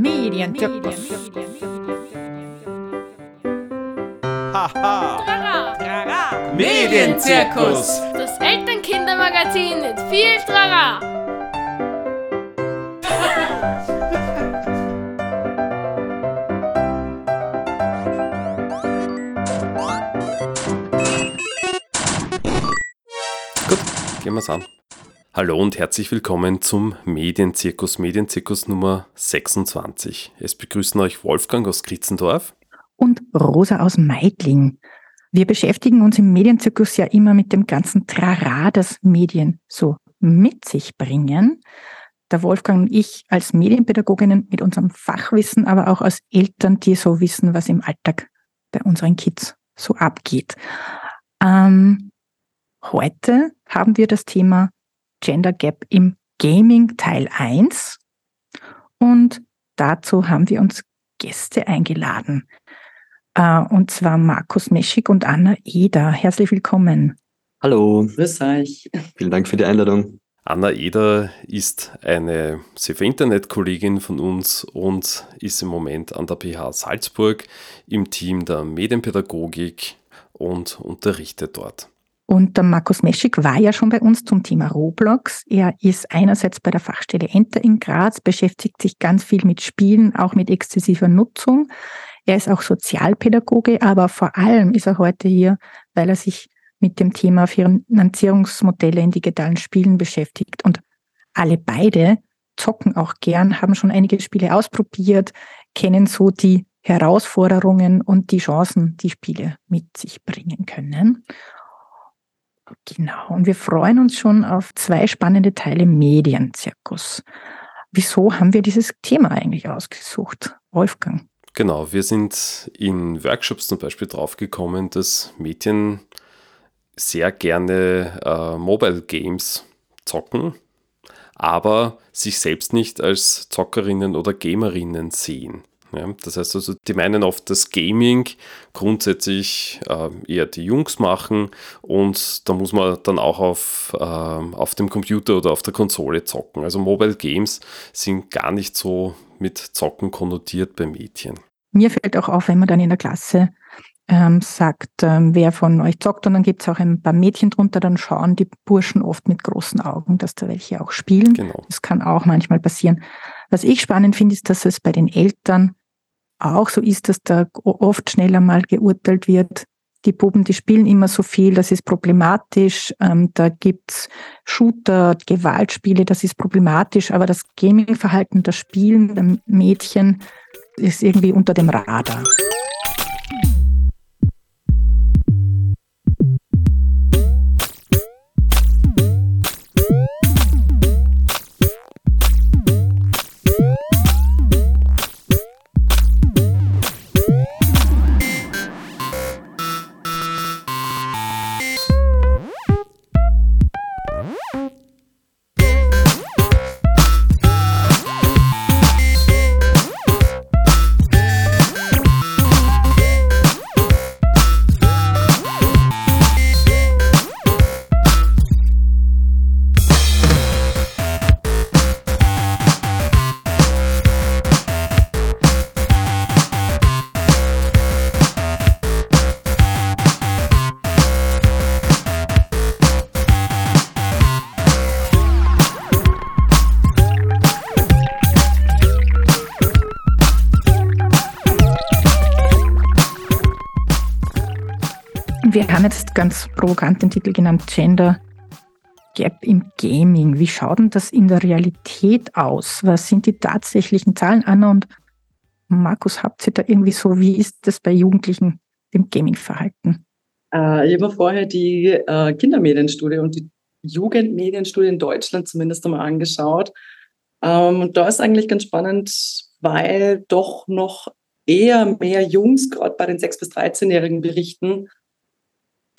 Medienzirkus. Haha. Medienzirkus. Das Elternkindermagazin mit viel Trara. Gut, gehen wir's an. Hallo und herzlich willkommen zum Medienzirkus, Medienzirkus Nummer 26. Es begrüßen euch Wolfgang aus Kritzendorf. Und Rosa aus Meidling. Wir beschäftigen uns im Medienzirkus ja immer mit dem ganzen Trara, das Medien so mit sich bringen. Der Wolfgang und ich als Medienpädagoginnen mit unserem Fachwissen, aber auch als Eltern, die so wissen, was im Alltag bei unseren Kids so abgeht. Ähm, heute haben wir das Thema Gender Gap im Gaming Teil 1 und dazu haben wir uns Gäste eingeladen. Äh, und zwar Markus Meschig und Anna Eder. Herzlich willkommen. Hallo, Grüß euch. vielen Dank für die Einladung. Anna Eder ist eine Safe Internet-Kollegin von uns und ist im Moment an der PH Salzburg im Team der Medienpädagogik und unterrichtet dort. Und der Markus Meschig war ja schon bei uns zum Thema Roblox. Er ist einerseits bei der Fachstelle Enter in Graz, beschäftigt sich ganz viel mit Spielen, auch mit exzessiver Nutzung. Er ist auch Sozialpädagoge, aber vor allem ist er heute hier, weil er sich mit dem Thema Finanzierungsmodelle in digitalen Spielen beschäftigt. Und alle beide zocken auch gern, haben schon einige Spiele ausprobiert, kennen so die Herausforderungen und die Chancen, die Spiele mit sich bringen können. Genau. Und wir freuen uns schon auf zwei spannende Teile Medienzirkus. Wieso haben wir dieses Thema eigentlich ausgesucht? Wolfgang. Genau, wir sind in Workshops zum Beispiel draufgekommen, dass Mädchen sehr gerne äh, Mobile Games zocken, aber sich selbst nicht als Zockerinnen oder Gamerinnen sehen. Ja, das heißt also, die meinen oft, dass Gaming grundsätzlich äh, eher die Jungs machen und da muss man dann auch auf, äh, auf dem Computer oder auf der Konsole zocken. Also Mobile Games sind gar nicht so mit Zocken konnotiert bei Mädchen. Mir fällt auch auf, wenn man dann in der Klasse ähm, sagt, ähm, wer von euch zockt und dann gibt es auch ein paar Mädchen drunter, dann schauen die Burschen oft mit großen Augen, dass da welche auch spielen. Genau. Das kann auch manchmal passieren. Was ich spannend finde, ist, dass es bei den Eltern auch so ist, dass da oft schneller mal geurteilt wird. Die Buben, die spielen immer so viel, das ist problematisch. Ähm, da gibt's Shooter, Gewaltspiele, das ist problematisch. Aber das Gaming-Verhalten, das Spielen der Mädchen ist irgendwie unter dem Radar. Haben jetzt ganz provokant den Titel genannt Gender Gap im Gaming. Wie schaut denn das in der Realität aus? Was sind die tatsächlichen Zahlen, Anna und Markus? Habt ihr da irgendwie so, wie ist das bei Jugendlichen im Gaming-Verhalten? Äh, ich habe vorher die äh, Kindermedienstudie und die Jugendmedienstudie in Deutschland zumindest einmal angeschaut. Ähm, und da ist eigentlich ganz spannend, weil doch noch eher mehr Jungs, gerade bei den 6- bis 13-Jährigen, berichten,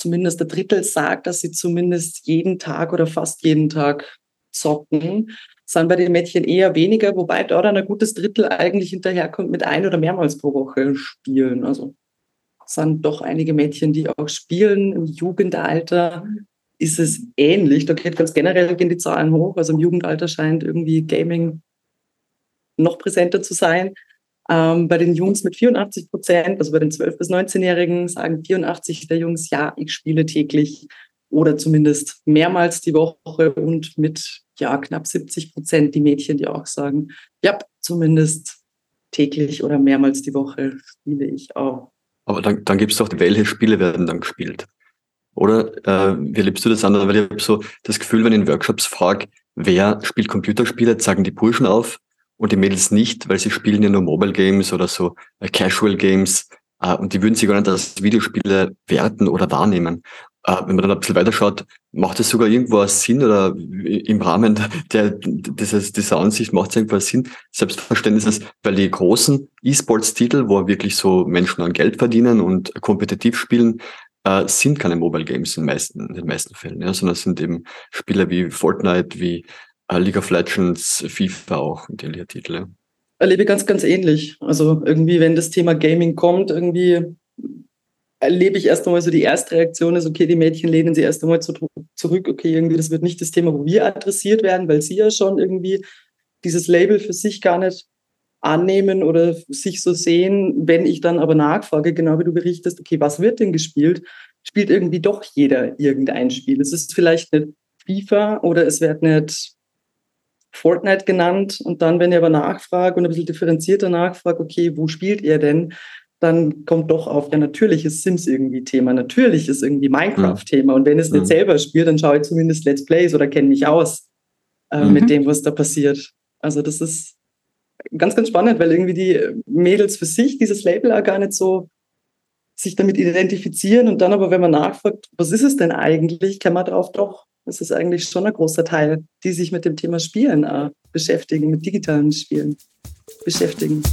zumindest der Drittel sagt, dass sie zumindest jeden Tag oder fast jeden Tag zocken, sind bei den Mädchen eher weniger, wobei dann ein gutes Drittel eigentlich hinterherkommt mit ein oder mehrmals pro Woche spielen. Also sind doch einige Mädchen, die auch spielen. Im Jugendalter ist es ähnlich. Da geht ganz generell gehen die Zahlen hoch. Also im Jugendalter scheint irgendwie Gaming noch präsenter zu sein. Ähm, bei den Jungs mit 84 Prozent, also bei den 12- bis 19-Jährigen, sagen 84 der Jungs, ja, ich spiele täglich oder zumindest mehrmals die Woche und mit ja knapp 70 Prozent die Mädchen, die auch sagen, ja, zumindest täglich oder mehrmals die Woche spiele ich auch. Aber dann, dann gibt es doch, welche Spiele werden dann gespielt? Oder äh, wie erlebst du das an? Weil ich habe so das Gefühl, wenn ich in Workshops frage, wer spielt Computerspiele, sagen die Burschen auf und die Mädels nicht, weil sie spielen ja nur Mobile Games oder so äh, Casual Games äh, und die würden sich gar nicht als Videospiele werten oder wahrnehmen. Äh, wenn man dann ein bisschen weiterschaut, macht es sogar irgendwo Sinn oder im Rahmen der, dieses, dieser Ansicht macht es irgendwo Sinn. Selbstverständlich ist es, weil die großen E-Sports-Titel, wo wirklich so Menschen an Geld verdienen und kompetitiv spielen, äh, sind keine Mobile Games in, meisten, in den meisten Fällen, ja, sondern sind eben Spiele wie Fortnite, wie League of Legends, FIFA auch und ähnliche Titel. Erlebe ganz, ganz ähnlich. Also irgendwie, wenn das Thema Gaming kommt, irgendwie erlebe ich erst einmal so die erste Reaktion ist, okay, die Mädchen lehnen sie erst einmal zu, zurück, okay, irgendwie, das wird nicht das Thema, wo wir adressiert werden, weil sie ja schon irgendwie dieses Label für sich gar nicht annehmen oder sich so sehen. Wenn ich dann aber nachfrage, genau wie du berichtest, okay, was wird denn gespielt? Spielt irgendwie doch jeder irgendein Spiel. Es ist vielleicht nicht FIFA oder es wird nicht Fortnite genannt. Und dann, wenn ihr aber nachfragt und ein bisschen differenzierter nachfragt, okay, wo spielt ihr denn? dann kommt doch auf, ja, natürlich ist Sims irgendwie Thema, natürlich ist irgendwie Minecraft Thema. Und wenn es nicht mhm. selber spielt, dann schaue ich zumindest Let's Plays oder kenne mich aus äh, mhm. mit dem, was da passiert. Also das ist ganz, ganz spannend, weil irgendwie die Mädels für sich dieses Label auch gar nicht so sich damit identifizieren und dann aber, wenn man nachfragt, was ist es denn eigentlich, kann man darauf doch, es ist eigentlich schon ein großer Teil, die sich mit dem Thema Spielen äh, beschäftigen, mit digitalen Spielen beschäftigen.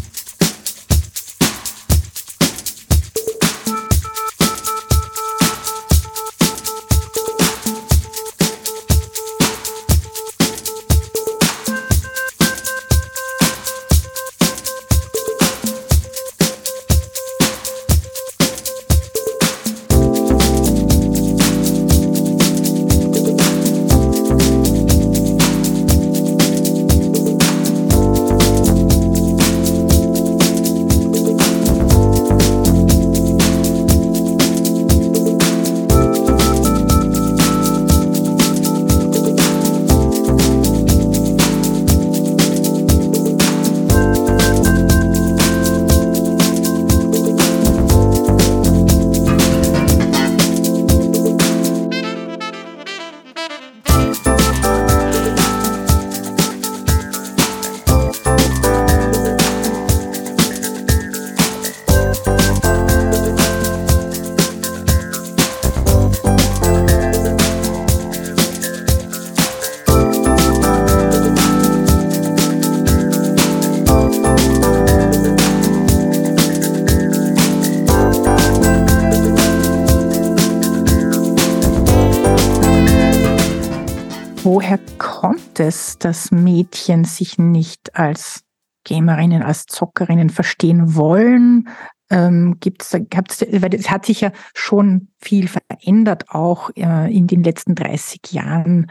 Es, dass Mädchen sich nicht als Gamerinnen, als Zockerinnen verstehen wollen? Ähm, gibt's, gibt's, weil es hat sich ja schon viel verändert, auch äh, in den letzten 30 Jahren,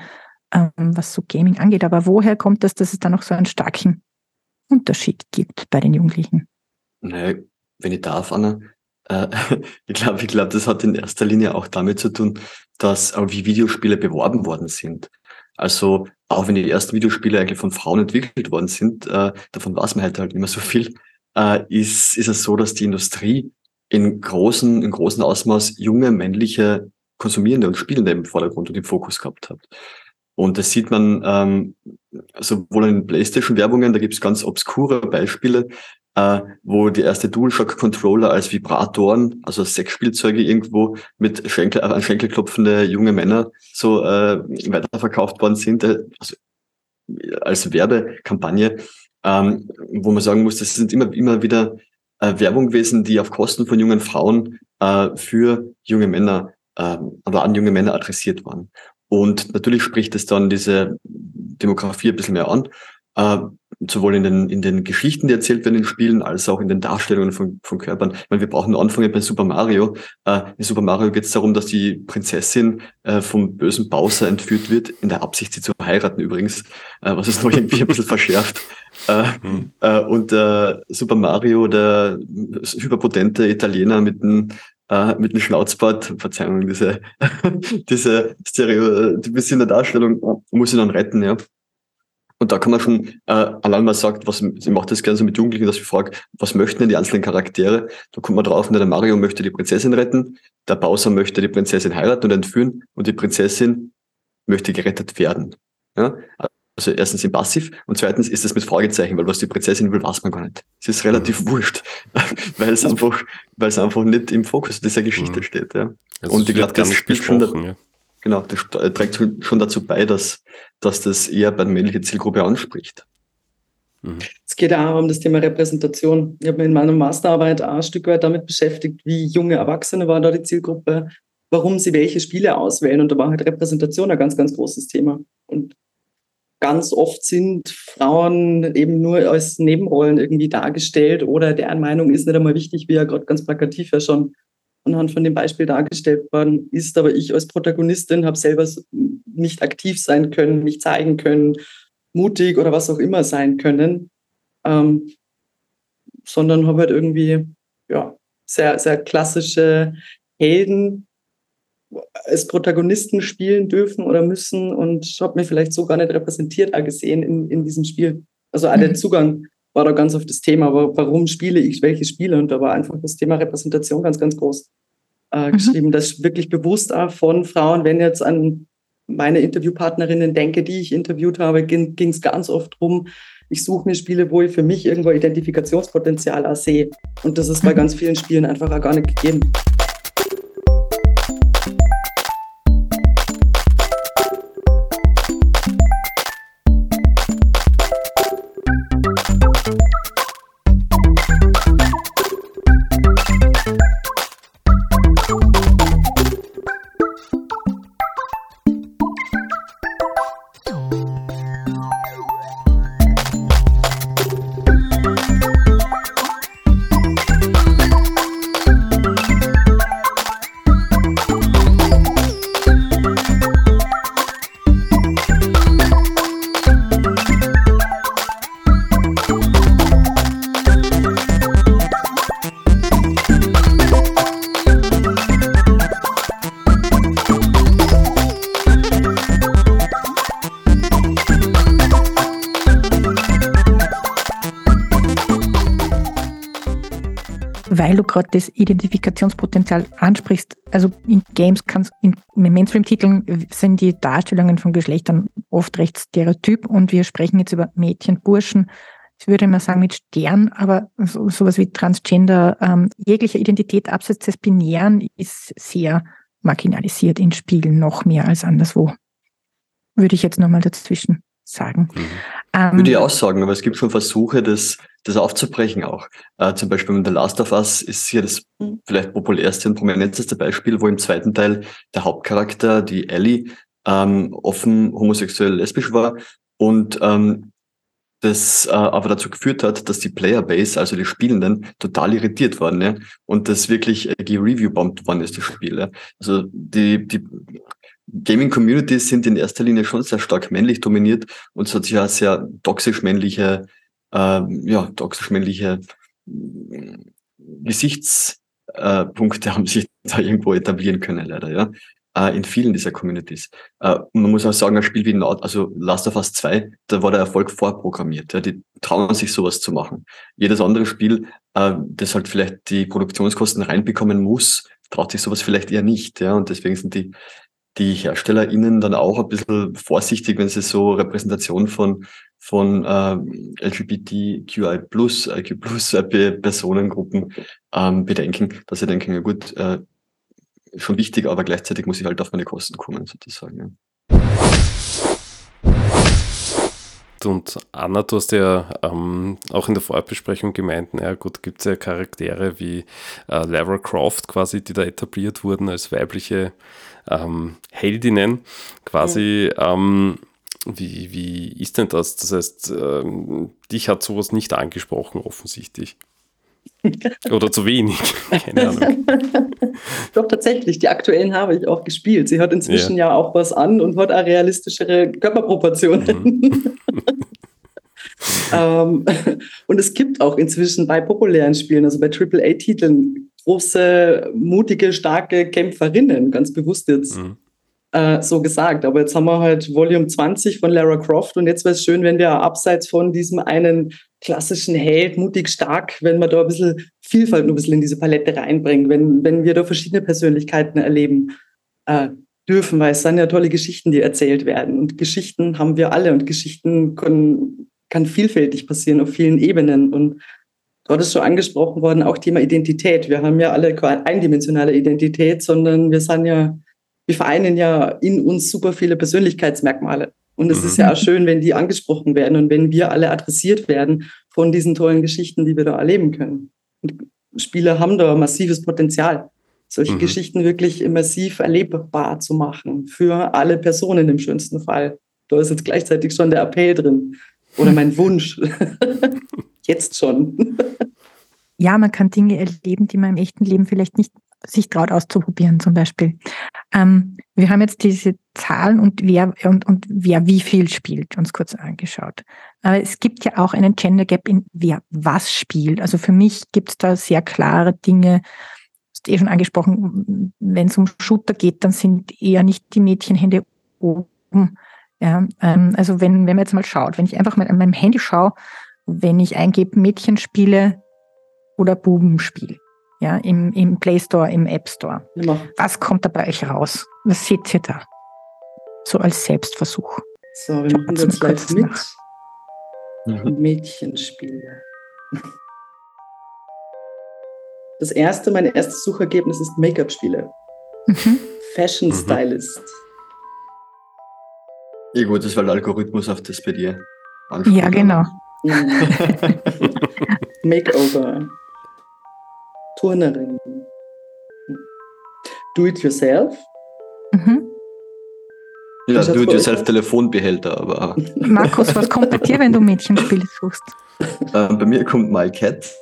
ähm, was so Gaming angeht. Aber woher kommt das, dass es da noch so einen starken Unterschied gibt bei den Jugendlichen? Naja, wenn ich darf, Anna, äh, ich glaube, ich glaube, das hat in erster Linie auch damit zu tun, dass äh, wie Videospiele beworben worden sind. Also auch wenn die ersten Videospiele eigentlich von Frauen entwickelt worden sind, äh, davon weiß man halt halt nicht mehr so viel, äh, ist, ist es so, dass die Industrie in großen, in großen Ausmaß junge männliche Konsumierende und Spielende im Vordergrund und im Fokus gehabt hat. Und das sieht man ähm, sowohl in PlayStation-Werbungen, da gibt es ganz obskure Beispiele, äh, wo die erste DualShock-Controller als Vibratoren, also Sexspielzeuge irgendwo mit Schenkel, an Schenkel klopfende junge Männer so äh, weiterverkauft worden sind, äh, also als Werbekampagne, ähm, wo man sagen muss, das sind immer, immer wieder äh, Werbung gewesen, die auf Kosten von jungen Frauen äh, für junge Männer, äh, aber an junge Männer adressiert waren. Und natürlich spricht es dann diese Demografie ein bisschen mehr an. Äh, sowohl in den, in den Geschichten, die erzählt werden in Spielen, als auch in den Darstellungen von, von Körpern. Ich meine, wir brauchen nur anfangen bei Super Mario. Äh, in Super Mario geht es darum, dass die Prinzessin äh, vom bösen Bowser entführt wird, in der Absicht, sie zu heiraten übrigens, äh, was es noch irgendwie ein bisschen verschärft. Äh, mhm. äh, und äh, Super Mario, der hyperpotente Italiener mit einem äh, mit einem Schnauzbart, Verzeihung, diese, diese Stereotypisierende Darstellung, muss ihn dann retten, ja. Und da kann man schon, äh, allein mal sagt, was, ich mache das gerne so mit Jugendlichen, dass ich frage, was möchten denn die einzelnen Charaktere? Da kommt man drauf, der Mario möchte die Prinzessin retten, der Bowser möchte die Prinzessin heiraten und entführen und die Prinzessin möchte gerettet werden. Ja? Also erstens im Passiv und zweitens ist das mit Fragezeichen, weil was die Prinzessin will, weiß man gar nicht. Es ist relativ mhm. wurscht, weil es einfach, weil es einfach nicht im Fokus dieser Geschichte mhm. steht. Ja. Also und ich glaube, das spielt schon, ja. Genau, das trägt schon dazu bei, dass, dass das eher bei der männlichen Zielgruppe anspricht. Mhm. Es geht auch um das Thema Repräsentation. Ich habe mich in meiner Masterarbeit auch ein Stück weit damit beschäftigt, wie junge Erwachsene war da die Zielgruppe, warum sie welche Spiele auswählen. Und da war halt Repräsentation ein ganz, ganz großes Thema. Und ganz oft sind Frauen eben nur als Nebenrollen irgendwie dargestellt oder deren Meinung ist nicht einmal wichtig, wie ja gerade ganz plakativ ja schon anhand von dem Beispiel dargestellt worden ist. Aber ich als Protagonistin habe selber nicht aktiv sein können, mich zeigen können, mutig oder was auch immer sein können, ähm, sondern habe halt irgendwie ja, sehr, sehr klassische Helden als Protagonisten spielen dürfen oder müssen und habe mich vielleicht so gar nicht repräsentiert gesehen in, in diesem Spiel. Also mhm. der Zugang war da ganz auf das Thema, aber warum spiele ich welche Spiele? Und da war einfach das Thema Repräsentation ganz, ganz groß äh, mhm. geschrieben. Das wirklich bewusst auch von Frauen, wenn jetzt an meine Interviewpartnerinnen denke, die ich interviewt habe, ging es ganz oft darum, ich suche mir Spiele, wo ich für mich irgendwo Identifikationspotenzial auch sehe. Und das ist bei mhm. ganz vielen Spielen einfach auch gar nicht gegeben. Gerade das Identifikationspotenzial ansprichst, also in Games kannst, in, in Mainstream-Titeln sind die Darstellungen von Geschlechtern oft recht stereotyp und wir sprechen jetzt über Mädchen, Burschen, ich würde mal sagen mit Stern, aber so, sowas wie Transgender, ähm, jegliche Identität abseits des Binären ist sehr marginalisiert in Spielen, noch mehr als anderswo. Würde ich jetzt nochmal dazwischen sagen. Mhm. Ähm, Würde ich auch sagen, aber es gibt schon Versuche, das, das aufzubrechen auch. Äh, zum Beispiel mit The Last of Us ist hier das mhm. vielleicht populärste und prominenteste Beispiel, wo im zweiten Teil der Hauptcharakter, die Ellie, ähm, offen homosexuell lesbisch war und ähm, das äh, aber dazu geführt hat, dass die Playerbase, also die Spielenden, total irritiert waren ne? und das wirklich äh, gereview-bombt worden ist, das Spiel. Ja? Also die, die Gaming-Communities sind in erster Linie schon sehr stark männlich dominiert und es hat sich ja sehr toxisch männliche, äh, ja, toxisch männliche äh, Gesichtspunkte haben sich da irgendwo etablieren können, leider, ja. Äh, in vielen dieser Communities. Äh, und man muss auch sagen, ein Spiel wie Nord, also Last of Us 2, da war der Erfolg vorprogrammiert. Ja. Die trauen sich sowas zu machen. Jedes andere Spiel, das halt vielleicht die Produktionskosten reinbekommen muss, traut sich sowas vielleicht eher nicht. Ja. Und deswegen sind die die HerstellerInnen dann auch ein bisschen vorsichtig, wenn sie so Repräsentation von, von äh, LGBTQI plus, IQ plus äh, Personengruppen ähm, bedenken, dass sie denken, ja gut, äh, schon wichtig, aber gleichzeitig muss ich halt auf meine Kosten kommen, sozusagen. Ja. Und Anna, du hast ja ähm, auch in der Vorbesprechung gemeint, naja gut, gibt es ja Charaktere wie äh, Lara Croft quasi, die da etabliert wurden als weibliche ähm, Heldinnen, quasi. Mhm. Ähm, Wie, wie ist denn das? Das heißt, ähm, dich hat sowas nicht angesprochen, offensichtlich. Oder zu wenig. Keine Ahnung. Doch, tatsächlich. Die aktuellen habe ich auch gespielt. Sie hat inzwischen ja, ja auch was an und hat auch realistischere Körperproportionen. Mhm. ähm, und es gibt auch inzwischen bei populären Spielen, also bei AAA-Titeln, große, mutige, starke Kämpferinnen, ganz bewusst jetzt. Mhm. Äh, so gesagt. Aber jetzt haben wir halt Volume 20 von Lara Croft und jetzt wäre es schön, wenn wir abseits von diesem einen klassischen Held, mutig, stark, wenn wir da ein bisschen Vielfalt ein bisschen in diese Palette reinbringen, wenn, wenn wir da verschiedene Persönlichkeiten erleben äh, dürfen, weil es sind ja tolle Geschichten, die erzählt werden. Und Geschichten haben wir alle und Geschichten können, kann vielfältig passieren auf vielen Ebenen. Und dort ist schon angesprochen worden, auch Thema Identität. Wir haben ja alle keine eindimensionale Identität, sondern wir sind ja, wir vereinen ja in uns super viele Persönlichkeitsmerkmale. Und es mhm. ist ja auch schön, wenn die angesprochen werden und wenn wir alle adressiert werden von diesen tollen Geschichten, die wir da erleben können. Und Spieler haben da massives Potenzial, solche mhm. Geschichten wirklich immersiv erlebbar zu machen für alle Personen im schönsten Fall. Da ist jetzt gleichzeitig schon der Appell drin oder mein Wunsch. jetzt schon. ja, man kann Dinge erleben, die man im echten Leben vielleicht nicht sich traut auszuprobieren, zum Beispiel. Ähm, wir haben jetzt diese Zahlen und wer und, und wer wie viel spielt, uns kurz angeschaut. Aber es gibt ja auch einen Gender Gap in wer was spielt. Also für mich gibt es da sehr klare Dinge. Du hast eh schon angesprochen, wenn es um Shooter geht, dann sind eher nicht die Mädchenhände oben. Ja, ähm, also wenn, wenn man jetzt mal schaut, wenn ich einfach mal an meinem Handy schaue, wenn ich eingebe Mädchenspiele oder Bubenspiel, ja, im, im Play Store, im App Store. Ja. Was kommt da bei euch raus? Was seht ihr da? So als Selbstversuch. So, wir machen das gleich mit. Mhm. Mädchenspiele. Das erste, mein erstes Suchergebnis ist Make-up-Spiele. Mhm. Fashion mhm. Stylist. Ja gut, das war der Algorithmus auf das bei dir anspricht. Ja, genau. Makeover. Turnerin. Do it yourself. Mhm. Ja, do it yourself Telefonbehälter, aber. Markus, was kommt bei dir, wenn du Mädchenspiele suchst? Äh, bei mir kommt My Cat,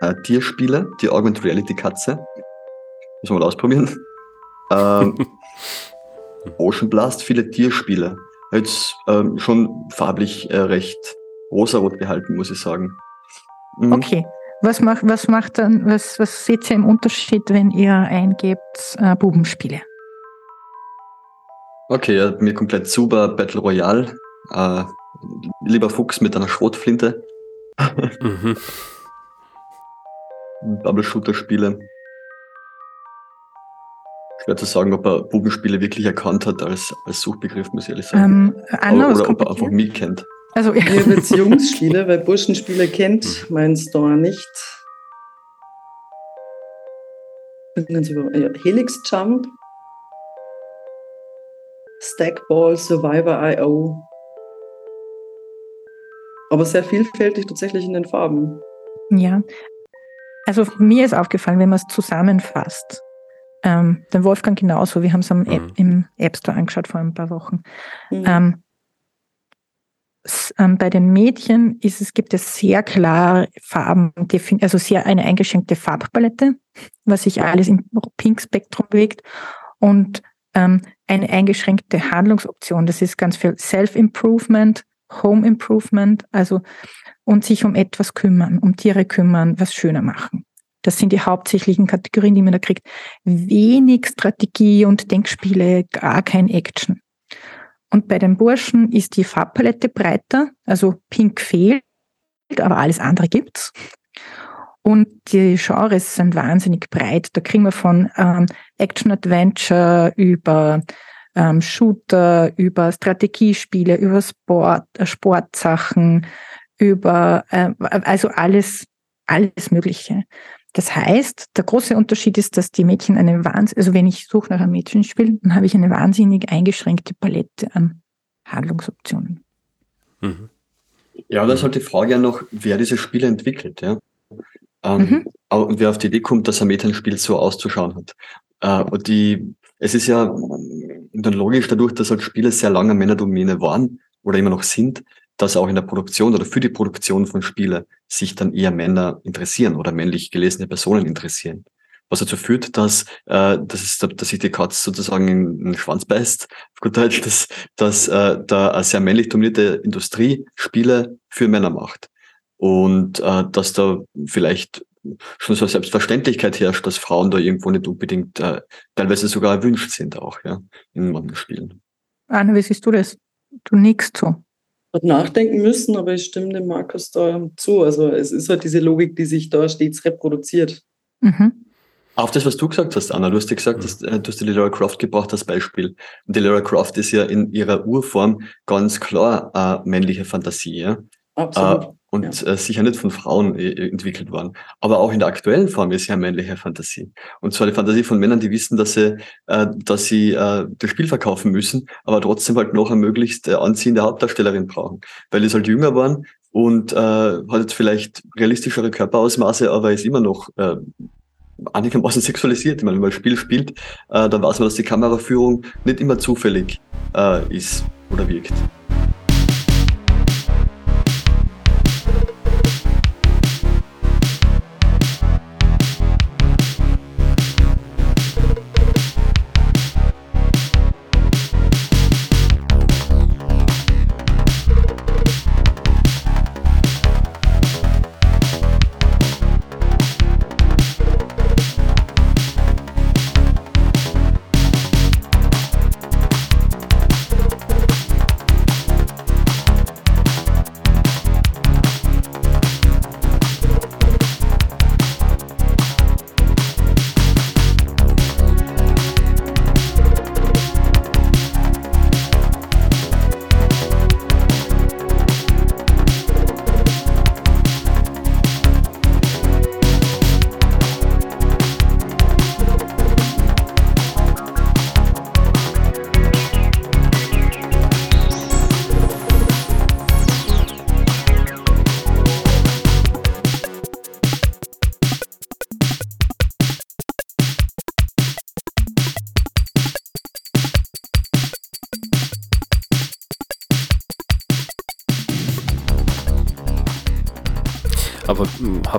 äh, Tierspiele, die Augmented Reality Katze. Müssen wir mal ausprobieren. Ähm, Ocean Blast, viele Tierspiele. Jetzt ähm, schon farblich äh, recht rosarot gehalten, muss ich sagen. Mhm. Okay. Was macht, was macht dann, was, was seht ihr im Unterschied, wenn ihr eingebt äh, Bubenspiele? Okay, ja, mir komplett super Battle Royale. Äh, lieber Fuchs mit einer Schrotflinte. mhm. Bubble Shooter Spiele. Schwer zu sagen, ob er Bubenspiele wirklich erkannt hat als, als Suchbegriff, muss ich ehrlich sagen. Ähm, Anna, oder, oder ob er einfach mich kennt. Also ja. Ihr Beziehungsspiele, weil Burschenspiele kennt mein Store nicht. Helix Jump, Stackball, Survivor IO. Aber sehr vielfältig tatsächlich in den Farben. Ja. Also mir ist aufgefallen, wenn man es zusammenfasst, ähm, den Wolfgang genauso, wir haben es mhm. im App Store angeschaut vor ein paar Wochen. Mhm. Ähm, ähm, bei den Mädchen ist es, gibt es sehr klar Farben, also sehr eine eingeschränkte Farbpalette, was sich alles im Pink-Spektrum bewegt und ähm, eine eingeschränkte Handlungsoption. Das ist ganz viel Self-Improvement, Home-Improvement, also und sich um etwas kümmern, um Tiere kümmern, was schöner machen. Das sind die hauptsächlichen Kategorien, die man da kriegt. Wenig Strategie und Denkspiele, gar kein Action. Und bei den Burschen ist die Farbpalette breiter, also Pink fehlt, aber alles andere gibt's. Und die Genres sind wahnsinnig breit. Da kriegen wir von ähm, Action-Adventure über ähm, Shooter, über Strategiespiele, über Sport, äh, Sportsachen, über äh, also alles, alles Mögliche. Das heißt, der große Unterschied ist, dass die Mädchen eine wahnsinnig, also wenn ich suche nach einem Mädchenspiel, dann habe ich eine wahnsinnig eingeschränkte Palette an Handlungsoptionen. Mhm. Ja, das ist halt die Frage ja noch, wer diese Spiele entwickelt, ja. Ähm, mhm. Und wer auf die Idee kommt, dass ein Mädchenspiel so auszuschauen hat. Äh, und die, es ist ja, dann logisch dadurch, dass halt Spiele sehr lange Männerdomäne waren oder immer noch sind, dass auch in der Produktion oder für die Produktion von Spiele sich dann eher Männer interessieren oder männlich gelesene Personen interessieren. Was dazu führt, dass, äh, dass, es, dass sich die Katze sozusagen in den Schwanz beißt, auf gut Deutsch, dass, dass äh, da eine sehr männlich dominierte Industrie Spiele für Männer macht. Und äh, dass da vielleicht schon so eine Selbstverständlichkeit herrscht, dass Frauen da irgendwo nicht unbedingt äh, teilweise sogar erwünscht sind auch, ja, in manchen Spielen. Anna, wie siehst du das? Du nickst so. Hat nachdenken müssen, aber ich stimme dem Markus da zu. Also es ist halt diese Logik, die sich da stets reproduziert. Mhm. Auf das, was du gesagt hast, Anna, du hast ja gesagt, dass, äh, du hast die Lara Croft gebracht als Beispiel. Und die Lara Croft ist ja in ihrer Urform ganz klar äh, männliche Fantasie. Ja? Absolut. Äh, und ja. äh, sicher nicht von Frauen äh, entwickelt worden. Aber auch in der aktuellen Form ist ja männliche Fantasie. Und zwar die Fantasie von Männern, die wissen, dass sie, äh, dass sie äh, das Spiel verkaufen müssen, aber trotzdem halt noch eine möglichst äh, anziehende Hauptdarstellerin brauchen. Weil die halt jünger waren und äh, hat jetzt vielleicht realistischere Körperausmaße, aber ist immer noch äh, einigermaßen sexualisiert. Ich meine, wenn man ein Spiel spielt, äh, dann weiß man, dass die Kameraführung nicht immer zufällig äh, ist oder wirkt.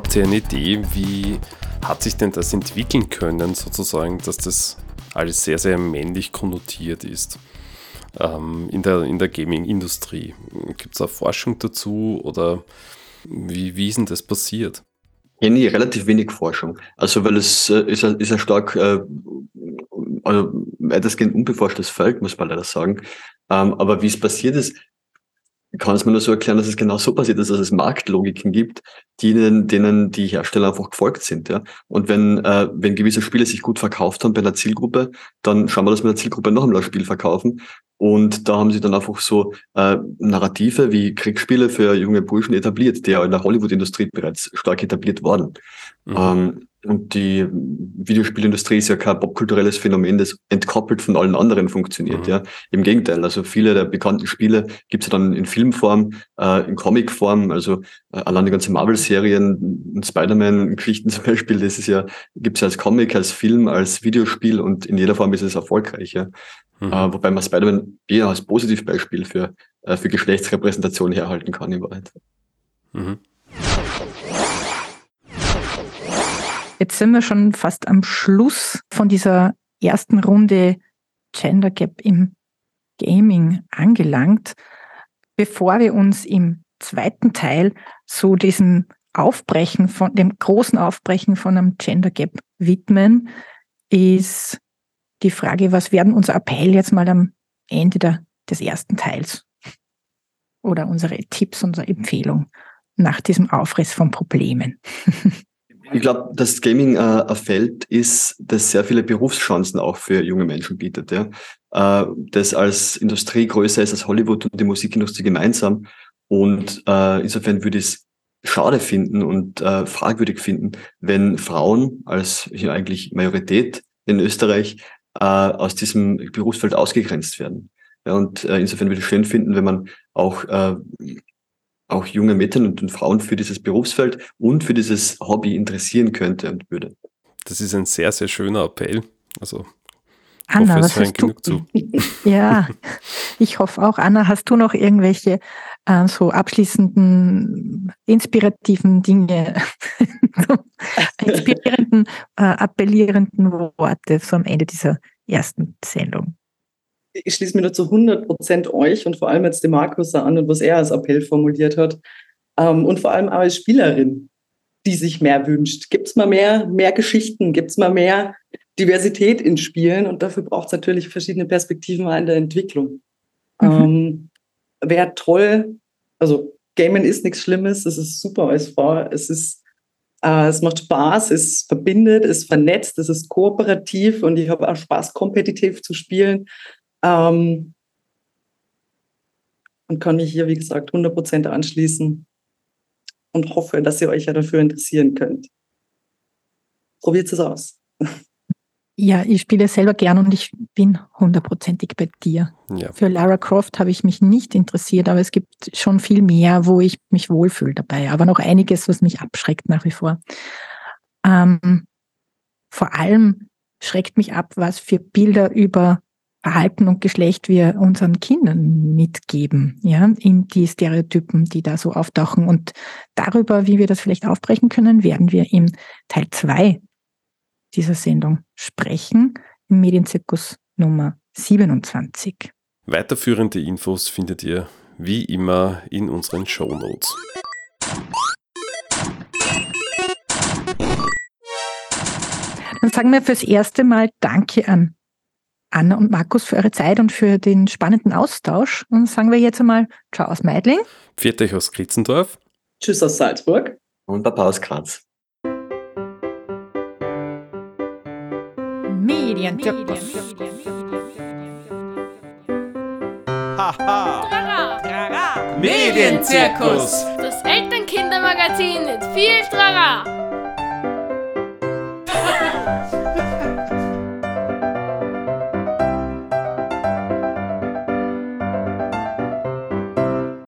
Habt ihr eine Idee, wie hat sich denn das entwickeln können, sozusagen, dass das alles sehr, sehr männlich konnotiert ist ähm, in der, in der Gaming-Industrie? Gibt es auch Forschung dazu oder wie, wie ist denn das passiert? Ja, nie, relativ wenig Forschung. Also, weil es äh, ist, ein, ist ein stark, äh, also weitestgehend unbeforschtes Feld, muss man leider sagen. Ähm, aber wie es passiert ist, kann es mir nur so erklären, dass es genau so passiert ist, dass es Marktlogiken gibt, denen, denen die Hersteller einfach gefolgt sind. Ja? Und wenn, äh, wenn gewisse Spiele sich gut verkauft haben bei einer Zielgruppe, dann schauen wir, dass wir der Zielgruppe noch einmal ein Spiel verkaufen. Und da haben sie dann einfach so äh, Narrative wie Kriegsspiele für junge Burschen etabliert, die ja in der Hollywood-Industrie bereits stark etabliert waren. Mhm. Ähm, und die Videospielindustrie ist ja kein popkulturelles Phänomen, das entkoppelt von allen anderen funktioniert. Mhm. Ja, Im Gegenteil, also viele der bekannten Spiele gibt es ja dann in Filmform, äh, in Comicform, also äh, allein die ganze Marvel-Serien, Spider-Man-Geschichten zum Beispiel, das ist ja, gibt es ja als Comic, als Film, als Videospiel und in jeder Form ist es erfolgreich. Ja? Mhm. Äh, wobei man Spider-Man eher als Positivbeispiel für, äh, für Geschlechtsrepräsentation herhalten kann in Wahrheit. Mhm. Jetzt sind wir schon fast am Schluss von dieser ersten Runde Gender Gap im Gaming angelangt. Bevor wir uns im zweiten Teil so diesem Aufbrechen von dem großen Aufbrechen von einem Gender Gap widmen, ist die Frage, was werden unser Appell jetzt mal am Ende der, des ersten Teils oder unsere Tipps, unsere Empfehlung nach diesem Aufriss von Problemen. Ich glaube, dass Gaming äh, ein Feld ist, das sehr viele Berufschancen auch für junge Menschen bietet. Ja? Äh, das als Industrie größer ist als Hollywood und die Musikindustrie gemeinsam. Und äh, insofern würde ich es schade finden und äh, fragwürdig finden, wenn Frauen als hier eigentlich Majorität in Österreich äh, aus diesem Berufsfeld ausgegrenzt werden. Ja, und äh, insofern würde ich schön finden, wenn man auch äh, auch junge Mädchen und Frauen für dieses Berufsfeld und für dieses Hobby interessieren könnte und würde. Das ist ein sehr, sehr schöner Appell. Also Anna, hoffe, es was hast du? genug zu. Ja, ich hoffe auch. Anna, hast du noch irgendwelche äh, so abschließenden, inspirativen Dinge, inspirierenden, äh, appellierenden Worte so am Ende dieser ersten Sendung? Ich schließe mich nur zu 100 Prozent euch und vor allem jetzt dem Markus an und was er als Appell formuliert hat. Ähm, und vor allem auch als Spielerin, die sich mehr wünscht. Gibt es mal mehr, mehr Geschichten? Gibt es mal mehr Diversität in Spielen? Und dafür braucht es natürlich verschiedene Perspektiven in der Entwicklung. Mhm. Ähm, Wäre toll, also Gamen ist nichts Schlimmes, es ist super als Frau, es ist äh, es macht Spaß, es verbindet, es vernetzt, es ist kooperativ und ich habe auch Spaß, kompetitiv zu spielen. Ähm, und kann mich hier, wie gesagt, 100% anschließen und hoffe, dass ihr euch ja dafür interessieren könnt. Probiert es aus. Ja, ich spiele selber gern und ich bin hundertprozentig bei dir. Ja. Für Lara Croft habe ich mich nicht interessiert, aber es gibt schon viel mehr, wo ich mich wohlfühle dabei. Aber noch einiges, was mich abschreckt nach wie vor. Ähm, vor allem schreckt mich ab, was für Bilder über Verhalten und Geschlecht wir unseren Kindern mitgeben, ja, in die Stereotypen, die da so auftauchen. Und darüber, wie wir das vielleicht aufbrechen können, werden wir im Teil zwei dieser Sendung sprechen, im Medienzirkus Nummer 27. Weiterführende Infos findet ihr wie immer in unseren Show Notes. Dann sagen wir fürs erste Mal Danke an Anna und Markus für eure Zeit und für den spannenden Austausch. Und sagen wir jetzt einmal Ciao aus Meidling. Pfiat euch aus Kritzendorf. Tschüss aus Salzburg. Und Papa aus Graz. Medienzirkus. Trara! Medienzirkus. Das Elternkindermagazin mit viel Trara!